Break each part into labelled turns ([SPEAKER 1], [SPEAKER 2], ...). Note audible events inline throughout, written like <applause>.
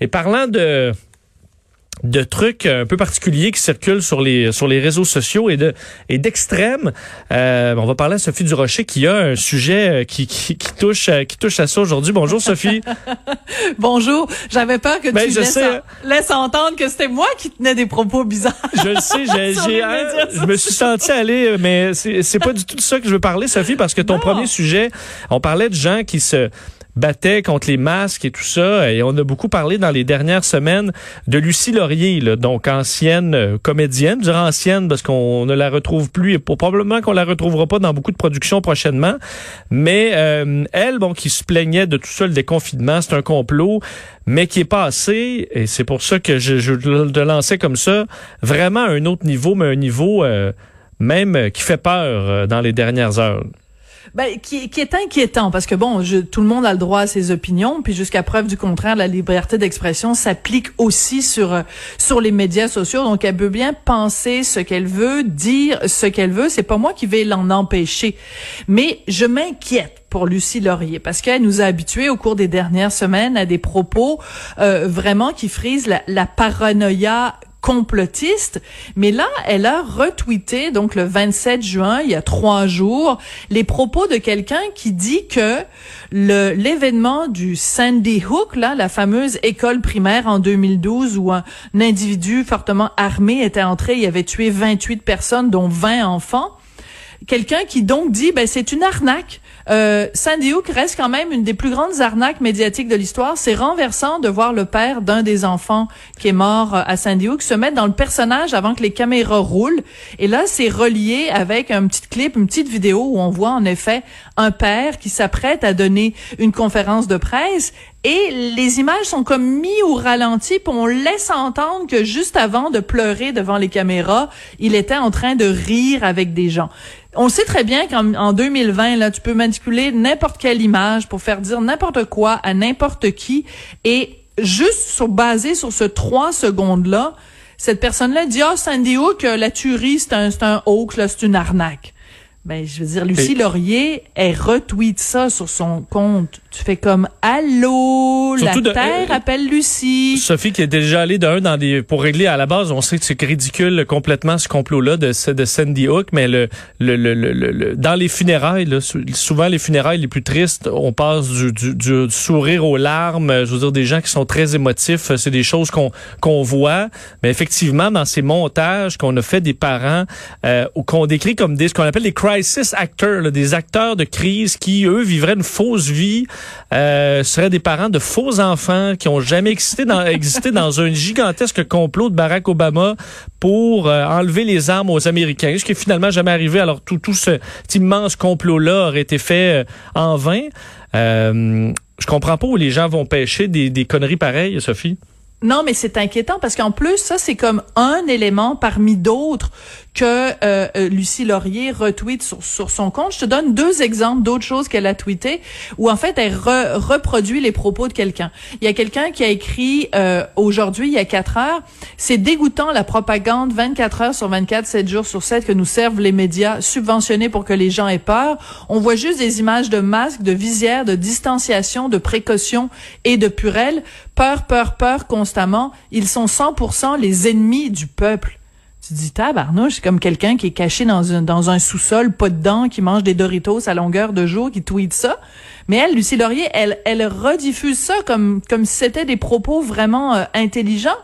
[SPEAKER 1] Et parlant de de trucs un peu particuliers qui circulent sur les sur les réseaux sociaux et de et d'extrêmes. Euh, on va parler à Sophie Durocher qui a un sujet euh, qui, qui, qui touche euh, qui touche à ça aujourd'hui. Bonjour Sophie. <laughs>
[SPEAKER 2] Bonjour. J'avais peur que
[SPEAKER 1] Ben,
[SPEAKER 2] tu
[SPEAKER 1] je
[SPEAKER 2] laisses,
[SPEAKER 1] sais.
[SPEAKER 2] laisses entendre que c'était moi qui tenais des propos bizarres. <laughs>
[SPEAKER 1] Je le sais, j'ai, <laughs> je me suis senti aller, mais c'est, c'est pas du tout de ça que je veux parler, Sophie, parce que ton
[SPEAKER 2] Non.
[SPEAKER 1] premier sujet, on parlait de gens qui se battaient contre les masques et tout ça, et on a beaucoup parlé dans les dernières semaines de Lucie Laurier, donc ancienne euh, comédienne, je ancienne parce qu'on ne la retrouve plus et probablement qu'on la retrouvera pas dans beaucoup de productions prochainement, mais euh, elle, bon, qui se plaignait de tout ça, le déconfinement, c'est un complot, mais qui est passé, et c'est pour ça que je, je le lançais comme ça, vraiment à un autre niveau, mais un niveau euh, même qui fait peur dans les dernières heures.
[SPEAKER 2] Ben, qui, qui est inquiétant parce que bon, je, tout le monde a le droit à ses opinions, puis jusqu'à preuve du contraire, la liberté d'expression s'applique aussi sur sur les médias sociaux. Donc, elle peut bien penser ce qu'elle veut, dire ce qu'elle veut. C'est pas moi qui vais l'en empêcher, mais je m'inquiète pour Lucie Laurier parce qu'elle nous a habitués au cours des dernières semaines à des propos euh, vraiment qui frisent la, la paranoïa complotiste, mais là, elle a retweeté, donc le 27 juin, il y a trois jours, les propos de quelqu'un qui dit que le l'événement du Sandy Hook, là, la fameuse école primaire en 2012 où un, un individu fortement armé était entré, il avait tué 28 personnes, dont 20 enfants, quelqu'un qui donc dit ben c'est une arnaque. Euh, Sandy Hook reste quand même une des plus grandes arnaques médiatiques de l'histoire. C'est renversant de voir le père d'un des enfants qui est mort euh, à Sandy Hook se mettre dans le personnage avant que les caméras roulent. Et là, c'est relié avec un petit clip, une petite vidéo où on voit en effet un père qui s'apprête à donner une conférence de presse et les images sont comme mis au ralenti, puis on laisse entendre que juste avant de pleurer devant les caméras, il était en train de rire avec des gens. On sait très bien qu'en en 2020, là, tu peux manipuler n'importe quelle image pour faire dire n'importe quoi à n'importe qui, et juste sur, basé sur ce trois secondes-là, cette personne-là dit, ah, Sandy Hook, la tuerie, c'est un, c'est un hoax, là, c'est une arnaque. Ben, je veux dire, Lucie
[SPEAKER 1] Et-
[SPEAKER 2] Laurier, elle retweet ça sur son compte. Tu fais comme, allô,
[SPEAKER 1] Surtout
[SPEAKER 2] la
[SPEAKER 1] de-
[SPEAKER 2] Terre
[SPEAKER 1] euh,
[SPEAKER 2] appelle Lucie.
[SPEAKER 1] Sophie qui est déjà allée d'un dans des pour régler à la base, on sait que c'est ridicule complètement ce complot-là de, de Sandy Hook, mais le, le, le, le, le- dans les funérailles, là, sou- souvent les funérailles les plus tristes, on passe du, du, du sourire aux larmes. Je veux dire des gens qui sont très émotifs, c'est des choses qu'on qu'on voit, mais effectivement dans ces montages qu'on a fait des parents euh, ou qu'on décrit comme des ce qu'on appelle les crisis actors, des acteurs de crise qui eux vivraient une fausse vie, euh, seraient des parents de faux enfants qui ont jamais <laughs> existé dans, un gigantesque complot de Barack Obama pour euh, enlever les armes aux Américains, ce qui est finalement jamais arrivé. Alors tout, tout ce, cet immense complot-là aurait été fait euh, en vain. Je comprends pas où les gens vont pêcher des conneries pareilles, Sophie.
[SPEAKER 2] Non, mais c'est inquiétant parce qu'en plus, ça, c'est comme un élément parmi d'autres que euh, euh, Lucie Laurier retweet sur, sur son compte. Je te donne deux exemples d'autres choses qu'elle a tweetées où, en fait, elle re- reproduit les propos de quelqu'un. Il y a quelqu'un qui a écrit euh, aujourd'hui, il y a quatre heures, c'est dégoûtant la propagande 24 heures sur 24, 7 jours sur 7 que nous servent les médias subventionnés pour que les gens aient peur. On voit juste des images de masques, de visières, de distanciation, de précaution et de purelles. Peur, peur, peur constamment. Ils sont 100% les ennemis du peuple. Tu dis, tabarnouche, comme quelqu'un qui est caché dans un, dans un sous-sol, pas dedans, qui mange des Doritos à longueur de jour, qui tweet ça. Mais elle, Lucie Laurier, elle, elle rediffuse ça comme, comme si c'était des propos vraiment euh, intelligents.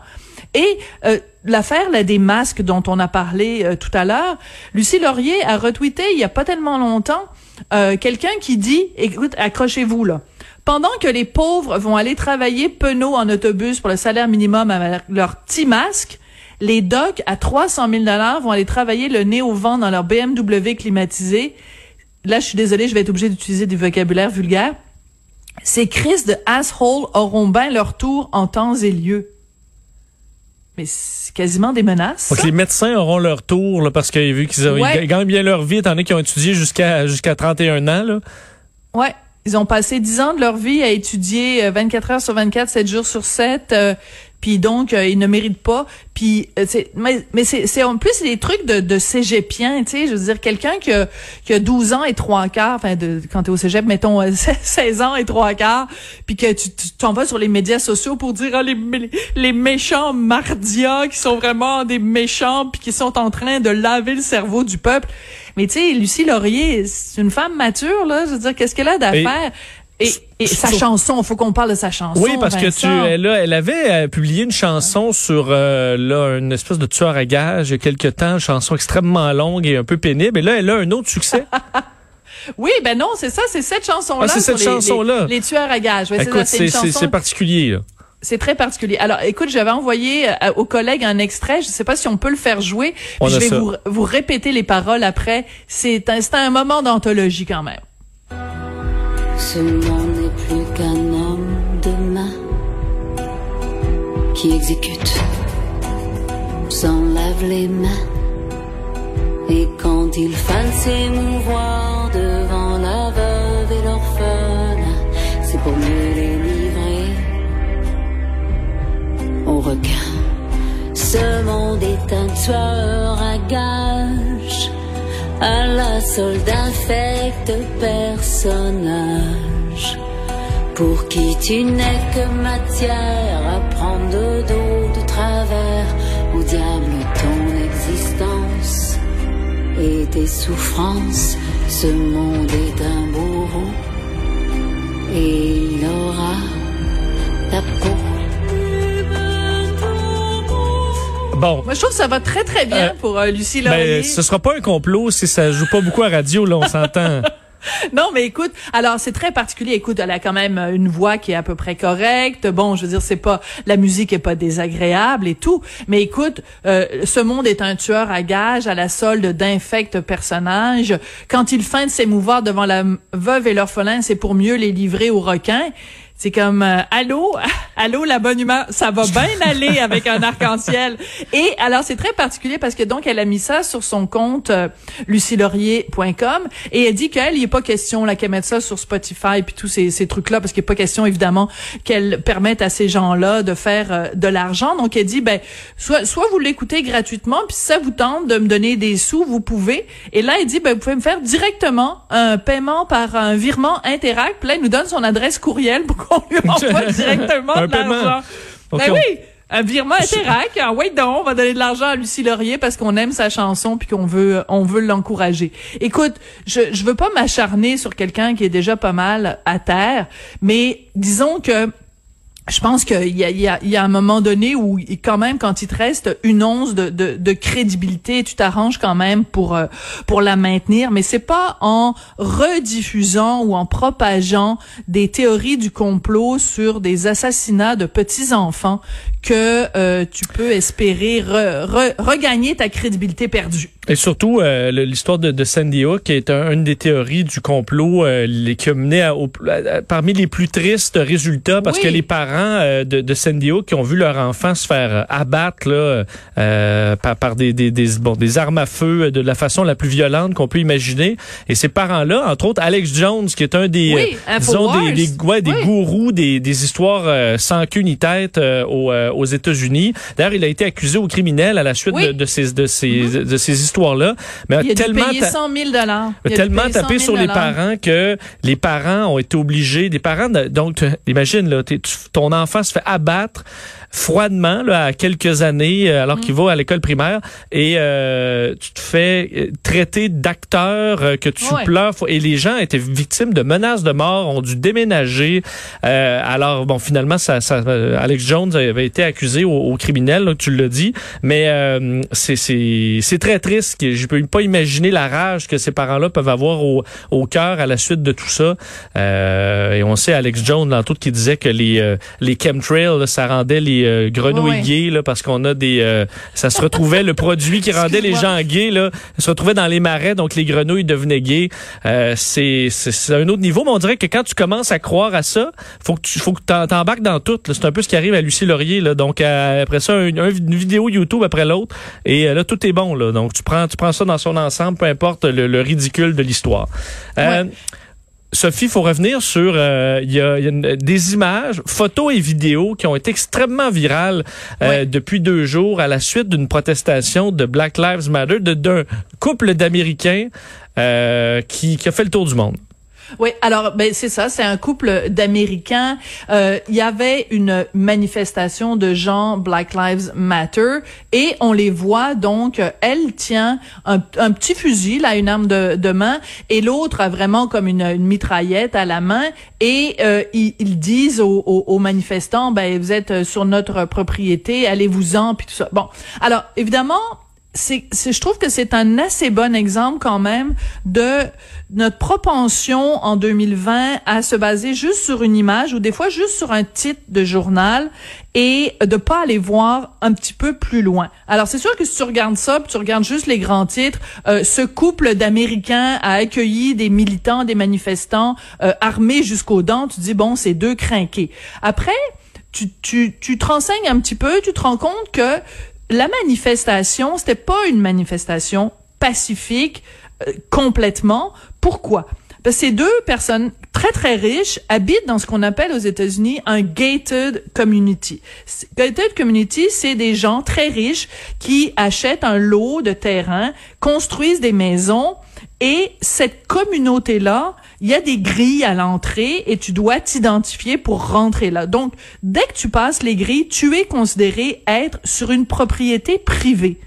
[SPEAKER 2] Et euh, l'affaire là, des masques dont on a parlé euh, tout à l'heure, Lucie Laurier a retweeté il y a pas tellement longtemps euh, quelqu'un qui dit, écoute, accrochez-vous là. Pendant que les pauvres vont aller travailler penaud en autobus pour le salaire minimum avec leur petit masque, les docs à 300 000 dollars vont aller travailler le nez au vent dans leur BMW climatisé. Là, je suis désolée, je vais être obligée d'utiliser du vocabulaire vulgaire. Ces crises de asshole auront bien leur tour en temps et lieu. Mais c'est quasiment des menaces.
[SPEAKER 1] Donc les médecins auront leur tour là, parce qu'ils vu qu'ils
[SPEAKER 2] Ouais.
[SPEAKER 1] gagnent bien leur vie, étant donné qu'ils ont étudié jusqu'à jusqu'à 31 ans. Là.
[SPEAKER 2] Ouais. Ils ont passé 10 ans de leur vie à étudier euh, 24 heures sur 24, 7 jours sur 7. euh, puis donc il ne mérite pas. Puis c'est mais, mais c'est en plus des trucs de de cégepien, tu sais, je veux dire quelqu'un qui a qui a 12 ans et trois quarts, enfin de quand t'es au cégep, mettons <laughs> 16 ans et trois quarts, puis que tu t'en vas sur les médias sociaux pour dire ah, les les méchants mardias qui sont vraiment des méchants puis qui sont en train de laver le cerveau du peuple. Mais tu sais, Lucie Laurier, c'est une femme mature, là. Je veux dire, qu'est-ce qu'elle a d'affaires? Et, et, sa chanson, faut qu'on parle de sa chanson.
[SPEAKER 1] Oui, parce que tu, elle, elle avait euh, publié une chanson sur euh, là une espèce de tueur à gage il y a quelque temps, une chanson extrêmement longue et un peu pénible. Et là, elle a un autre succès. <laughs>
[SPEAKER 2] oui, ben non, c'est ça, c'est cette chanson-là.
[SPEAKER 1] Ah, c'est cette chanson-là.
[SPEAKER 2] Les, tueurs à gages.
[SPEAKER 1] Écoute, c'est particulier. Là.
[SPEAKER 2] C'est très particulier. Alors, écoute, j'avais envoyé euh, aux collègues un extrait. Je ne sais pas si on peut le faire jouer. je vais vous, vous, répéter les paroles après. C'est un, un moment d'anthologie quand même.
[SPEAKER 3] Ce monde n'est plus qu'un homme de main qui exécute, s'enlève les mains. Et quand il faille s'émouvoir devant la veuve et l'orphelin, c'est pour mieux les Ce monde est un tueur à gage, à la solde infecte personnage. Pour qui tu n'es que matière à prendre de dos, de travers, au diable ton existence et tes souffrances. Ce monde est un bourreau et il aura ta peau
[SPEAKER 2] Moi, je trouve que ça va très, très bien euh, pour euh, Lucie ben, Laurier.
[SPEAKER 1] Ben, ce sera pas un complot si ça joue pas beaucoup à radio, là, on s'entend. <laughs>
[SPEAKER 2] non, mais écoute, alors c'est très particulier. Écoute, elle a quand même une voix qui est à peu près correcte. Bon, je veux dire, c'est pas la musique est pas désagréable et tout, mais écoute, euh, ce monde est un tueur à gages à la solde d'infects personnages. Quand il feint de s'émouvoir devant la veuve et l'orphelin, c'est pour mieux les livrer aux requins. C'est comme euh, allô, <laughs> allô la bonne humeur, ça va bien <laughs> aller avec un arc-en-ciel? Et alors c'est très particulier parce que donc elle a mis ça sur son compte euh, lucielaurier.com et elle dit qu'elle il est pas question là qu'elle mette ça sur Spotify puis tous ces, ces trucs là parce qu'il est pas question évidemment qu'elle permette à ces gens-là de faire euh, de l'argent. Donc elle dit ben soit soit vous l'écoutez gratuitement puis si ça vous tente de me donner des sous, vous pouvez. Et là elle dit ben vous pouvez me faire directement un paiement par un virement Interact. Puis là elle nous donne son adresse courriel pour <laughs> on lui envoie directement de l'argent. Ben oui, un virement Interac. Ah, oui, donc, on va donner de l'argent à Lucie Laurier parce qu'on aime sa chanson puis qu'on veut, on veut l'encourager. Écoute, je, je veux pas m'acharner sur quelqu'un qui est déjà pas mal à terre, mais disons que je pense qu'il y a, y, a, un moment donné où quand même quand il te reste une once de crédibilité, tu t'arranges quand même pour euh, pour la maintenir, mais c'est pas en rediffusant ou en propageant des théories du complot sur des assassinats de petits enfants que euh, tu peux espérer regagner ta crédibilité perdue.
[SPEAKER 1] Et surtout, euh, l'histoire de, de, Sandy Hook est une des théories du complot euh, qui a mené à, parmi les plus tristes résultats parce que les parents euh, de, de, Sandy Hook qui ont vu leur enfant se faire abattre là, euh, par, par des, des, des, bon, des armes à feu de la façon la plus violente qu'on peut imaginer. Et ces parents-là, entre autres Alex Jones, qui est un des,
[SPEAKER 2] oui,
[SPEAKER 1] disons, des, des, ouais, des gourous des, des histoires sans queue ni tête aux, aux États-Unis. D'ailleurs, il a été accusé au criminel à la suite de, de, ces, de, ces, mm-hmm. de ces histoires là
[SPEAKER 2] Mais il a tellement payé 100 000
[SPEAKER 1] Il a tellement tapé sur les parents que les parents ont été obligés, des parents, donc imagine là, ton enfant se fait abattre froidement là, à quelques années euh, alors qu'il mm. va à l'école primaire. Et euh, tu te fais euh, traiter d'acteur que tu pleures. Et les gens étaient victimes de menaces de mort ont dû déménager. Alors bon finalement ça, ça Alex Jones avait été accusé au, au criminel tu l'as dit. Mais c'est c'est c'est très triste je peux pas imaginer la rage que ces parents-là peuvent avoir au, au cœur à la suite de tout ça. Et on sait Alex Jones dans tout qui disait que les les chemtrails ça rendait les euh, grenouilles gays là parce qu'on a des euh, ça se retrouvait le produit qui rendait les gens gays là se retrouvait dans les marais donc les grenouilles devenaient gays. Euh, c'est c'est un autre niveau mais on dirait que quand tu commences à croire à ça faut que tu faut que t'embarques dans tout c'est un peu ce qui arrive à Lucie Laurier là. Donc après ça une vidéo YouTube après l'autre et là tout est bon là. Donc tu prends tu prends ça dans son ensemble peu importe le, ridicule de l'histoire Sophie, il faut revenir sur euh, il y a, y a des images, photos et vidéos qui ont été extrêmement virales euh, depuis deux jours à la suite d'une protestation de Black Lives Matter d'un couple d'Américains euh, qui, qui a fait le tour du monde.
[SPEAKER 2] Oui, alors ben c'est ça, c'est un couple d'Américains. Euh, il y avait une manifestation de gens Black Lives Matter et on les voit donc. Elle tient un, petit fusil, là, une arme de, main, et l'autre a vraiment comme une, mitraillette à la main. Et euh, ils, disent aux, aux, manifestants, ben vous êtes sur notre propriété, allez-vous-en, puis tout ça. Bon, alors évidemment, c'est, je trouve que c'est un assez bon exemple quand même de notre propension en 2020 à se baser juste sur une image ou des fois juste sur un titre de journal et de pas aller voir un petit peu plus loin. Alors c'est sûr que si tu regardes ça, tu regardes juste les grands titres, euh, ce couple d'Américains a accueilli des militants, des manifestants euh, armés jusqu'aux dents, tu dis bon, c'est deux crinqués. Après, tu, tu, tu te renseignes un petit peu, tu te rends compte que la manifestation, c'était pas une manifestation pacifique euh, complètement. Pourquoi? Parce que ces deux personnes très très riches habitent dans ce qu'on appelle aux États-Unis un gated community. Gated community, c'est des gens très riches qui achètent un lot de terrain, construisent des maisons et cette communauté-là, il y a des grilles à l'entrée et tu dois t'identifier pour rentrer là. Donc, dès que tu passes les grilles, tu es considéré être sur une propriété privée.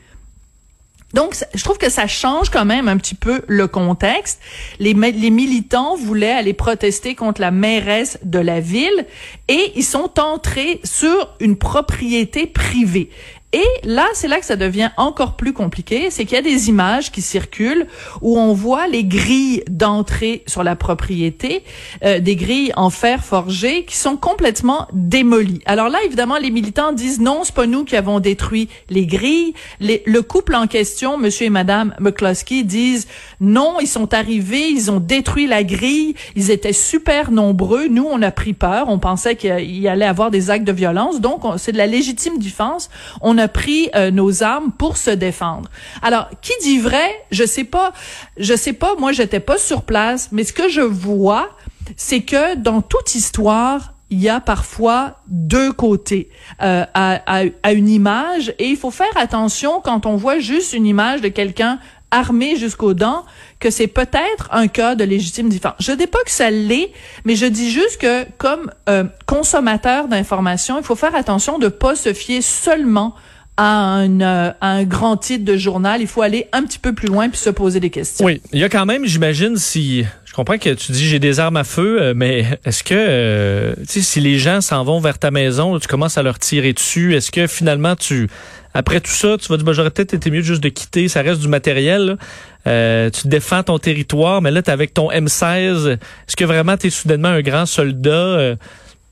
[SPEAKER 2] Donc, je trouve que ça change quand même un petit peu le contexte. Les, militants voulaient aller protester contre la mairesse de la ville et ils sont entrés sur une propriété privée. Et là, c'est là que ça devient encore plus compliqué, c'est qu'il y a des images qui circulent où on voit les grilles d'entrée sur la propriété, euh, des grilles en fer forgé qui sont complètement démolies. Alors là, évidemment, les militants disent non, c'est pas nous qui avons détruit les grilles. le couple en question, Monsieur et Madame McCloskey, disent non, ils sont arrivés, ils ont détruit la grille, ils étaient super nombreux. Nous, on a pris peur, on pensait qu'il allait avoir des actes de violence, donc c'est de la légitime défense. On a pris euh, nos armes pour se défendre. Alors, qui dit vrai Je sais pas. Je sais pas. Moi, j'étais pas sur place, mais ce que je vois, c'est que dans toute histoire, il y a parfois deux côtés euh, à, à, une image et il faut faire attention quand on voit juste une image de quelqu'un armé jusqu'aux dents que c'est peut-être un cas de légitime défense. Je dis pas que ça l'est, mais je dis juste que comme euh, consommateur d'informations, il faut faire attention de pas se fier seulement à un, euh, grand titre de journal. Il faut aller un petit peu plus loin puis se poser des questions.
[SPEAKER 1] Oui, il y a quand même, j'imagine, si je comprends que tu dis j'ai des armes à feu, euh, mais est-ce que sais si les gens s'en vont vers ta maison, tu commences à leur tirer dessus, est-ce que finalement tu après tout ça, tu vas dire, ben, j'aurais peut-être été mieux juste de quitter, ça reste du matériel. Euh, tu défends ton territoire, mais là, tu avec ton M16. Est-ce que vraiment tu es soudainement un grand soldat?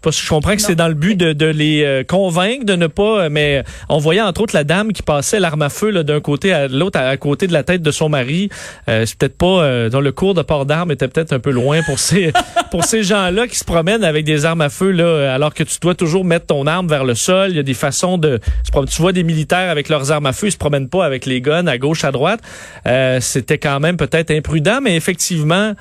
[SPEAKER 1] Euh, je comprends que c'est dans le but de, de les euh, convaincre de ne pas, euh, mais on voyait entre autres la dame qui passait l'arme à feu d'un côté à l'autre, à, côté de la tête de son mari. Euh, c'est peut-être pas dans le cours de port d'armes était peut-être un peu loin pour ces <laughs> pour ces gens-là qui se promènent avec des armes à feu là, alors que tu dois toujours mettre ton arme vers le sol. Il y a des façons de, tu vois des militaires avec leurs armes à feu, ils se promènent pas avec les guns à gauche à droite. C'était quand même peut-être imprudent, mais effectivement.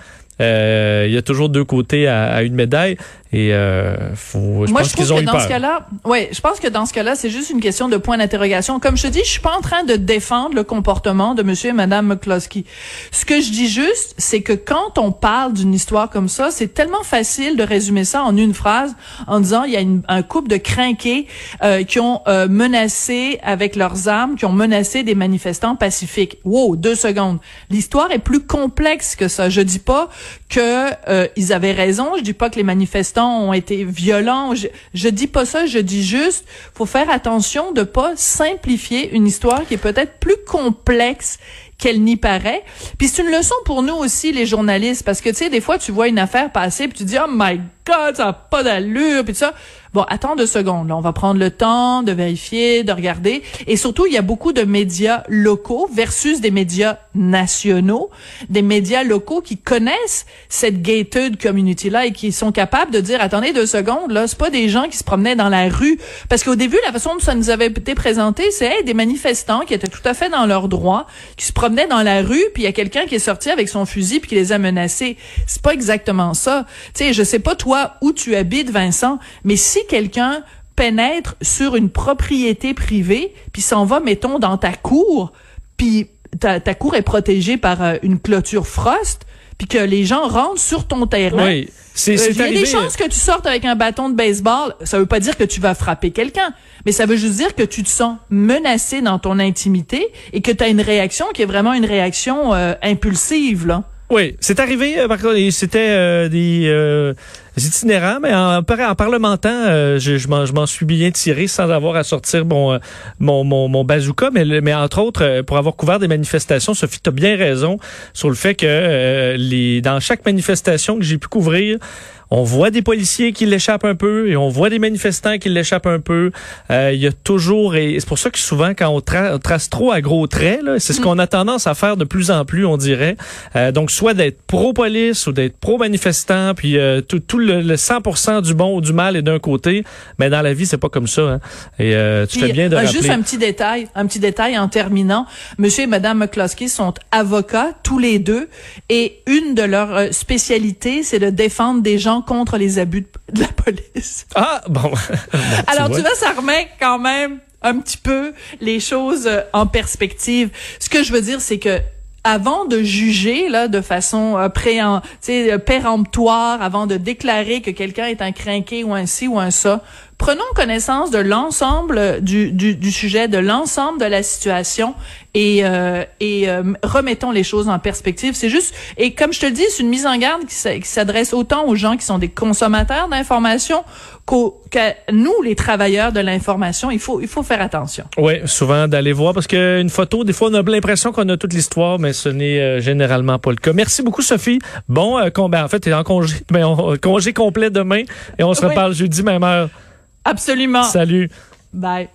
[SPEAKER 1] Il y a toujours deux côtés à une médaille. Et euh, faut, je
[SPEAKER 2] Moi,
[SPEAKER 1] pense
[SPEAKER 2] je trouve
[SPEAKER 1] qu'ils ont
[SPEAKER 2] que dans
[SPEAKER 1] ce
[SPEAKER 2] cas-là, ouais, je pense que dans ce cas-là, c'est juste une question de point d'interrogation. Comme je te dis, je suis pas en train de défendre le comportement de Monsieur et Madame McCloskey. Ce que je dis juste, c'est que quand on parle d'une histoire comme ça, c'est tellement facile de résumer ça en une phrase, en disant il y a une, un couple de crinqués euh, qui ont euh, menacé avec leurs armes, qui ont menacé des manifestants pacifiques. Wow, deux secondes. L'histoire est plus complexe que ça. Je dis pas que euh, ils avaient raison. Je dis pas que les manifestants ont été violents. Je, dis pas ça, je dis juste, faut faire attention de pas simplifier une histoire qui est peut-être plus complexe qu'elle n'y paraît. Puis c'est une leçon pour nous aussi, les journalistes, parce que, tu sais, des fois, tu vois une affaire passer, puis tu dis, oh my God, ça n'a pas d'allure, puis ça. Bon, attends deux secondes, là, on va prendre le temps de vérifier, de regarder. Et surtout, il y a beaucoup de médias locaux versus des médias nationaux, des médias locaux qui connaissent cette gated community-là et qui sont capables de dire, attendez deux secondes, là, c'est pas des gens qui se promenaient dans la rue. Parce qu'au début, la façon dont ça nous avait été présenté, c'est des manifestants qui étaient tout à fait dans leurs droits, qui se promenaient dans la rue, puis il y a quelqu'un qui est sorti avec son fusil puis qui les a menacés. C'est pas exactement ça. Tu sais, je sais pas toi où tu habites, Vincent, mais si quelqu'un pénètre sur une propriété privée, puis s'en va, mettons, dans ta cour, puis ta, ta cour est protégée par euh, une clôture frost, puis que les gens rentrent sur ton terrain.
[SPEAKER 1] Oui, c'est
[SPEAKER 2] Euh, Il y a des chances que tu sortes avec un bâton de baseball. Ça veut pas dire que tu vas frapper quelqu'un, mais ça veut juste dire que tu te sens menacé dans ton intimité et que tu as une réaction qui est vraiment une réaction euh, impulsive là.
[SPEAKER 1] Oui, c'est arrivé. par contre, C'était euh, des, euh, des itinérants, mais en, en parlementant, euh, je, m'en suis bien tiré sans avoir à sortir mon, euh, mon, mon, bazooka. Mais, entre autres, euh, pour avoir couvert des manifestations, Sophie, tu bien raison sur le fait que les, dans chaque manifestation que j'ai pu couvrir, on voit des policiers qui l'échappent un peu et on voit des manifestants qui l'échappent un peu. Euh, Il y a toujours, et c'est pour ça que souvent, quand on, tra- on trace trop à gros traits, là, c'est ce qu'on a tendance à faire de plus en plus, on dirait. Euh, donc, soit d'être pro-police ou d'être pro-manifestant, puis euh, tout, tout le, le 100% du bon ou du mal est d'un côté. Mais dans la vie, c'est pas comme ça. Hein. Et euh, tu
[SPEAKER 2] Puis,
[SPEAKER 1] fais bien de
[SPEAKER 2] euh,
[SPEAKER 1] rappeler.
[SPEAKER 2] Juste un petit détail, un petit détail en terminant. Monsieur et Madame McCloskey sont avocats tous les deux et une de leurs euh, spécialités, c'est de défendre des gens contre les abus de, de la police. <laughs>
[SPEAKER 1] Ah, bon. <laughs> Bon,
[SPEAKER 2] Alors
[SPEAKER 1] vois.
[SPEAKER 2] tu vois, ça remet quand même un petit peu les choses euh, en perspective. Ce que je veux dire, c'est que avant de juger là de façon euh, préen, tu euh, péremptoire, avant de déclarer que quelqu'un est un crinqué ou un ci ou un ça, prenons connaissance de l'ensemble du, du, du sujet, de l'ensemble de la situation et, euh, et euh, remettons les choses en perspective. C'est juste, et comme je te le dis, c'est une mise en garde qui s'a- qui s'adresse autant aux gens qui sont des consommateurs d'informations qu'aux- qu'à nous, les travailleurs de l'information. Il faut, il faut faire attention.
[SPEAKER 1] Oui, souvent d'aller voir parce qu'une photo, des fois, on a l'impression qu'on a toute l'histoire, mais ce n'est euh, généralement pas le cas. Merci beaucoup, Sophie. Bon, euh, com- ben, en fait, tu es en congé, <laughs> ben, on- congé complet demain et on se
[SPEAKER 2] Oui.
[SPEAKER 1] reparle jeudi, même heure.
[SPEAKER 2] Absolument.
[SPEAKER 1] Salut.
[SPEAKER 2] Bye.